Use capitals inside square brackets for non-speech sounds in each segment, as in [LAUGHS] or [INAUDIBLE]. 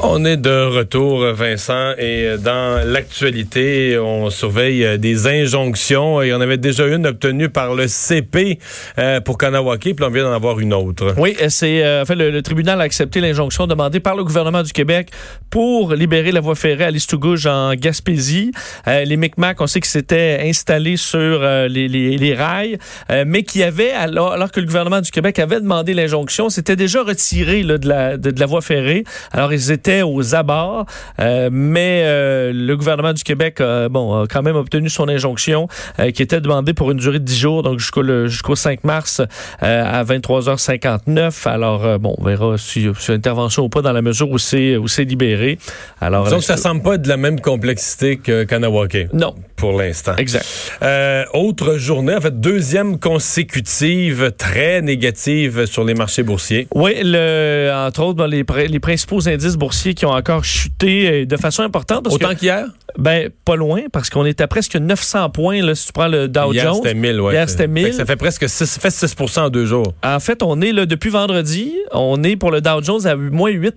On est de retour, Vincent, et dans l'actualité, on surveille des injonctions et on avait déjà une obtenue par le CP euh, pour Kanawaki, puis on vient d'en avoir une autre. Oui, c'est euh, en fait le, tribunal a accepté l'injonction demandée par le gouvernement du Québec pour libérer la voie ferrée à Listugouge en Gaspésie. Euh, les Micmacs, on sait qu'ils s'étaient installés sur euh, les, rails, euh, mais qui avaient, alors, alors, que le gouvernement du Québec avait demandé l'injonction, c'était déjà retiré de, la, voie ferrée. Alors ils aux abords, euh, mais euh, le gouvernement du Québec euh, bon, a quand même obtenu son injonction qui était demandée pour une durée de 10 jours, donc jusqu'au jusqu'au 5 mars à 23h59. Alors, bon, on verra si c'est intervention ou pas dans la mesure où c'est où c'est libéré. Alors, Donc, ça semble pas de la même complexité que Kanawake. Non. Pour l'instant. Exact. autre journée, en fait, deuxième consécutive très négative sur les marchés boursiers. Oui, le, entre autres, les, les principaux indices boursiers qui ont encore chuté de façon importante. Parce Autant qu'hier? Ben, pas loin, parce qu'on est à presque 900 points, là, si tu prends le Dow Hier, Jones. c'était 1000, ouais. Hier, c'était 1000. Ça fait presque 6, fait 6 en deux jours. En fait, on est là, depuis vendredi, on est pour le Dow Jones à moins 8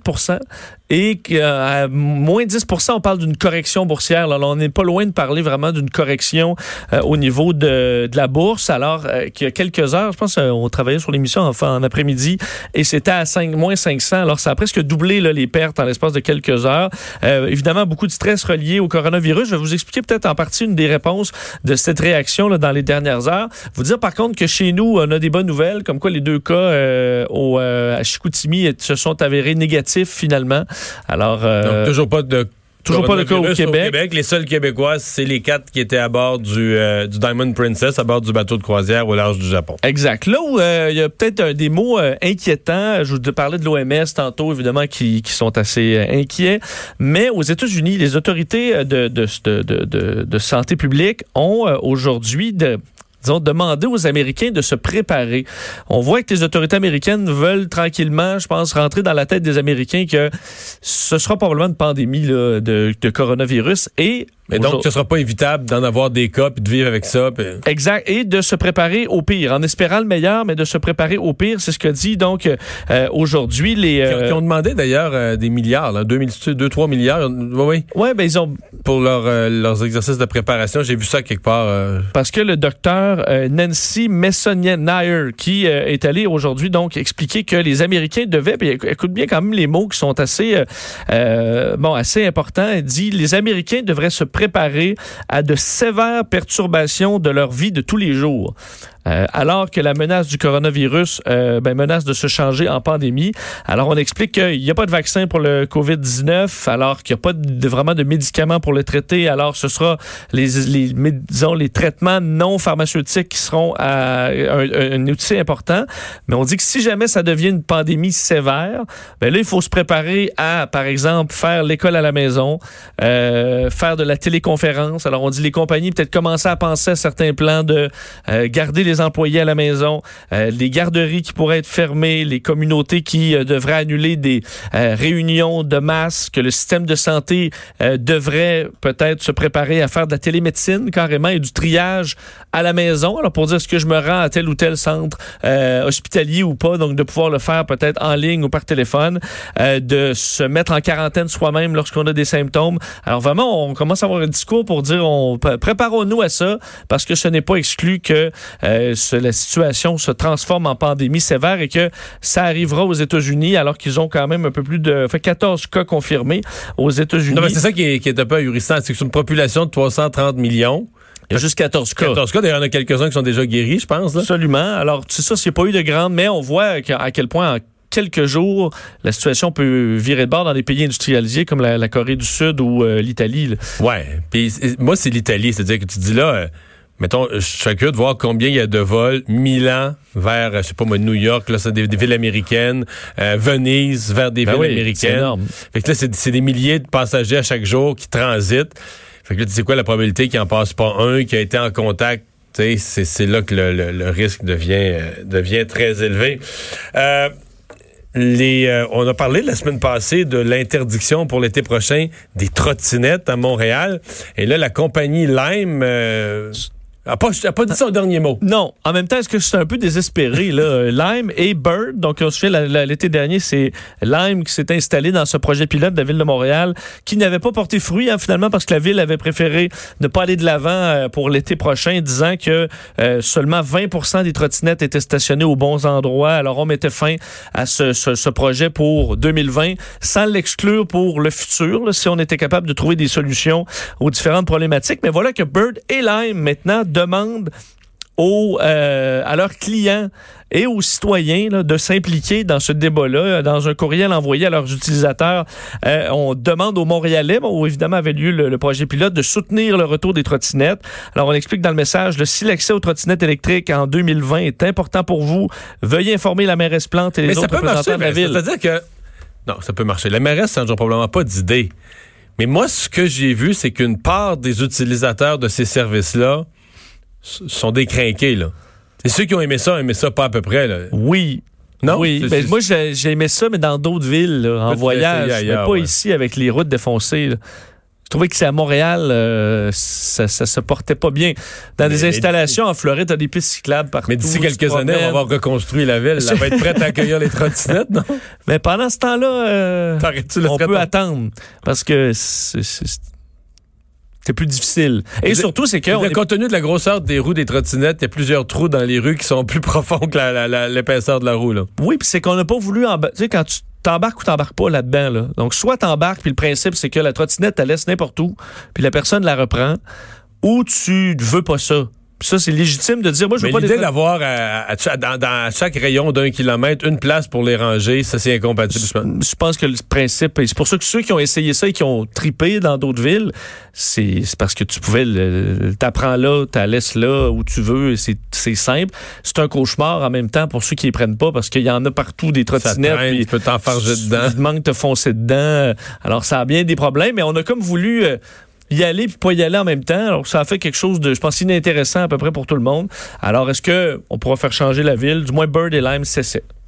et à moins 10% on parle d'une correction boursière. Là, on n'est pas loin de parler vraiment d'une correction euh, au niveau de, de, la bourse. Alors euh, qu'il y a quelques heures, je pense qu'on travaillait sur l'émission enfin, en après-midi et c'était à 5, moins 500. Alors ça a presque doublé là, les pertes en l'espace de quelques heures. Euh, évidemment, beaucoup de stress relié au coronavirus. Je vais vous expliquer peut-être en partie une des réponses de cette réaction là, dans les dernières heures. Vous dire par contre que chez nous, on a des bonnes nouvelles, comme quoi les deux cas euh, au, à Chicoutimi se sont avérés négatifs finalement. Alors, euh, Donc, toujours pas de Toujours pas de cas au Québec. au Québec. Les seuls Québécois, c'est les quatre qui étaient à bord du, euh, du Diamond Princess, à bord du bateau de croisière au large du Japon. Exact. Là où il euh, y a peut-être des mots euh, inquiétants, je vous parlais de l'OMS tantôt, évidemment, qui, qui sont assez inquiets, mais aux États-Unis, les autorités de, de, de, de, de santé publique ont aujourd'hui de disons, demander aux Américains de se préparer. On voit que les autorités américaines veulent tranquillement, je pense, rentrer dans la tête des Américains que ce sera probablement une pandémie là, de, de coronavirus et mais donc, ce sera pas évitable d'en avoir des cas puis de vivre avec ça. Exact. Et de se préparer au pire, en espérant le meilleur, mais de se préparer au pire. C'est ce que dit donc euh, aujourd'hui les. Euh... Qui, ont demandé d'ailleurs euh, des milliards, là, 2, 3 milliards. Oui, oui. Ouais, ben ils ont. Pour leur, euh, leurs exercices de préparation. J'ai vu ça quelque part. Parce que le docteur Nancy Messonnier-Nair, qui est allé aujourd'hui donc expliquer que les Américains devaient, puis écoute bien quand même les mots qui sont assez, bon, assez importants, elle dit les Américains devraient se préparer à de sévères perturbations de leur vie de tous les jours. Euh, alors que la menace du coronavirus euh, ben, menace de se changer en pandémie. Alors, on explique qu'il n'y a pas de vaccin pour le COVID-19, alors qu'il n'y a pas vraiment de médicaments pour le traiter. Alors, ce sera les, les, disons, les traitements non pharmaceutiques qui seront à, un, un, outil important. Mais on dit que si jamais ça devient une pandémie sévère, ben là, il faut se préparer à, par exemple, faire l'école à la maison, euh, faire de la téléconférence. Alors, on dit les compagnies peut-être commencer à penser à certains plans de euh, garder les employés à la maison, euh, les garderies qui pourraient être fermées, les communautés qui euh, devraient annuler des euh, réunions de masse, que le système de santé devrait peut-être se préparer à faire de la télémédecine carrément et du triage à la maison. Alors pour dire est-ce que je me rends à tel ou tel centre hospitalier ou pas, donc de pouvoir le faire peut-être en ligne ou par téléphone, de se mettre en quarantaine soi-même lorsqu'on a des symptômes. Alors vraiment, on commence à avoir un discours pour dire on préparons-nous à ça parce que ce n'est pas exclu que la situation se transforme en pandémie sévère et que ça arrivera aux États-Unis alors qu'ils ont quand même un peu plus de fait 14 cas confirmés aux États-Unis. Non, mais c'est ça qui est, qui est un peu ahurissant, c'est que c'est une population de 330 millions. Il y a juste 14 cas. 14 cas. D'ailleurs, il y en a quelques-uns qui sont déjà guéris, je pense. Là. Absolument. Alors, c'est ça, c'est pas eu de grande, mais on voit à quel point en quelques jours, la situation peut virer de bord dans des pays industrialisés comme la, la Corée du Sud ou euh, l'Italie. Ouais. Puis moi, c'est l'Italie. C'est-à-dire que tu dis là... Euh, Mettons, je suis curieux de voir combien il y a de vols Milan vers, je sais pas moi, New York, là, c'est des, des, villes américaines, euh, Venise vers des ben villes oui, américaines. Énorme. Fait que là, c'est des milliers de passagers à chaque jour qui transitent. Fait que là, tu sais quoi la probabilité qu'il en passe pas un qui a été en contact c'est là que le, le, le risque devient, euh, devient très élevé. Euh, les, euh, on a parlé la semaine passée de l'interdiction pour l'été prochain des trottinettes à Montréal. Et là, la compagnie Lime euh, a pas, a pas dit son dernier mot. Non. En même temps, est-ce que c'est un peu désespéré, là? [LAUGHS] Lime et Bird. Donc, on se fait l'été dernier, c'est Lime qui s'est installé dans ce projet pilote de la ville de Montréal qui n'avait pas porté fruit, hein, finalement, parce que la ville avait préféré ne pas aller de l'avant euh, pour l'été prochain, disant que euh, seulement 20% des trottinettes étaient stationnées aux bons endroits. Alors, on mettait fin à ce, ce, ce projet pour 2020, sans l'exclure pour le futur, là, si on était capable de trouver des solutions aux différentes problématiques. Mais voilà que Bird et Lime, maintenant, demandent aux, euh, à leurs clients et aux citoyens là, de s'impliquer dans ce débat-là. Dans un courriel envoyé à leurs utilisateurs, euh, on demande aux Montréalais, bon, où évidemment avait lieu le, le, projet pilote, de soutenir le retour des trottinettes. Alors, on explique dans le message, le, si l'accès aux trottinettes électriques en 2020 est important pour vous, veuillez informer la mairesse Plante et les mais autres représentants marcher, de la ville. C'est-à-dire que... Non, ça peut marcher. La mairesse n'a probablement pas d'idée. Mais moi, ce que j'ai vu, c'est qu'une part des utilisateurs de ces services-là sont décrinqués, là. C'est ceux qui ont aimé ça, ont aimé ça pas à peu près, là. Oui. Non? Oui, ben, moi j'ai aimé ça, mais dans d'autres villes, là, en voyage, ailleurs, mais pas ouais. ici avec les routes défoncées. là. Je trouvais que c'est à Montréal, euh, ça, ça se portait pas bien. Dans Mais- des installations en Floride, t'as des pistes cyclables partout. Mais d'ici quelques années, on va avoir reconstruit la ville. Elle va être prête à accueillir les trottinettes, non? [LAUGHS] Mais pendant ce temps-là, euh, on peut attendre parce que c'est- c'est plus difficile. Et Le- surtout, c'est que on Le est- compte tenu de la grosseur des roues des trottinettes, il y a plusieurs trous dans les rues qui sont plus [LAUGHS] profonds que la- la- la- l'épaisseur de la roue. Là. Oui, puis c'est qu'on n'a pas voulu emba- Tu sais, quand tu t'embarques ou t'embarques pas là-dedans, là. Donc, soit t'embarques, puis le principe, c'est que la trottinette, elle laisse n'importe où, puis la personne la reprend, ou tu veux pas ça. Ça, c'est légitime de dire, moi, je veux Mais pas l'idée d'avoir à- à cha- dans, dans chaque rayon d'un kilomètre une place pour les ranger, ça c'est incompatible. je pense. Je pense que le principe, c'est pour ça que ceux qui ont essayé ça et qui ont tripé dans d'autres villes, c'est parce que tu pouvais, t'apprends là, t'as laisses là où tu veux, et c'est simple. C'est un cauchemar en même temps pour ceux qui les prennent pas, parce qu'il y en a partout des trottinettes. tu peux t'enfarger dedans. Il manque de foncer dedans. Alors, ça a bien des problèmes, mais on a comme voulu euh, y aller puis pas y aller en même temps. Alors, ça a fait quelque chose de, je pense, inintéressant à peu près pour tout le monde. Alors, est-ce que on pourra faire changer la ville? Du moins, Bird et Lime cessaient.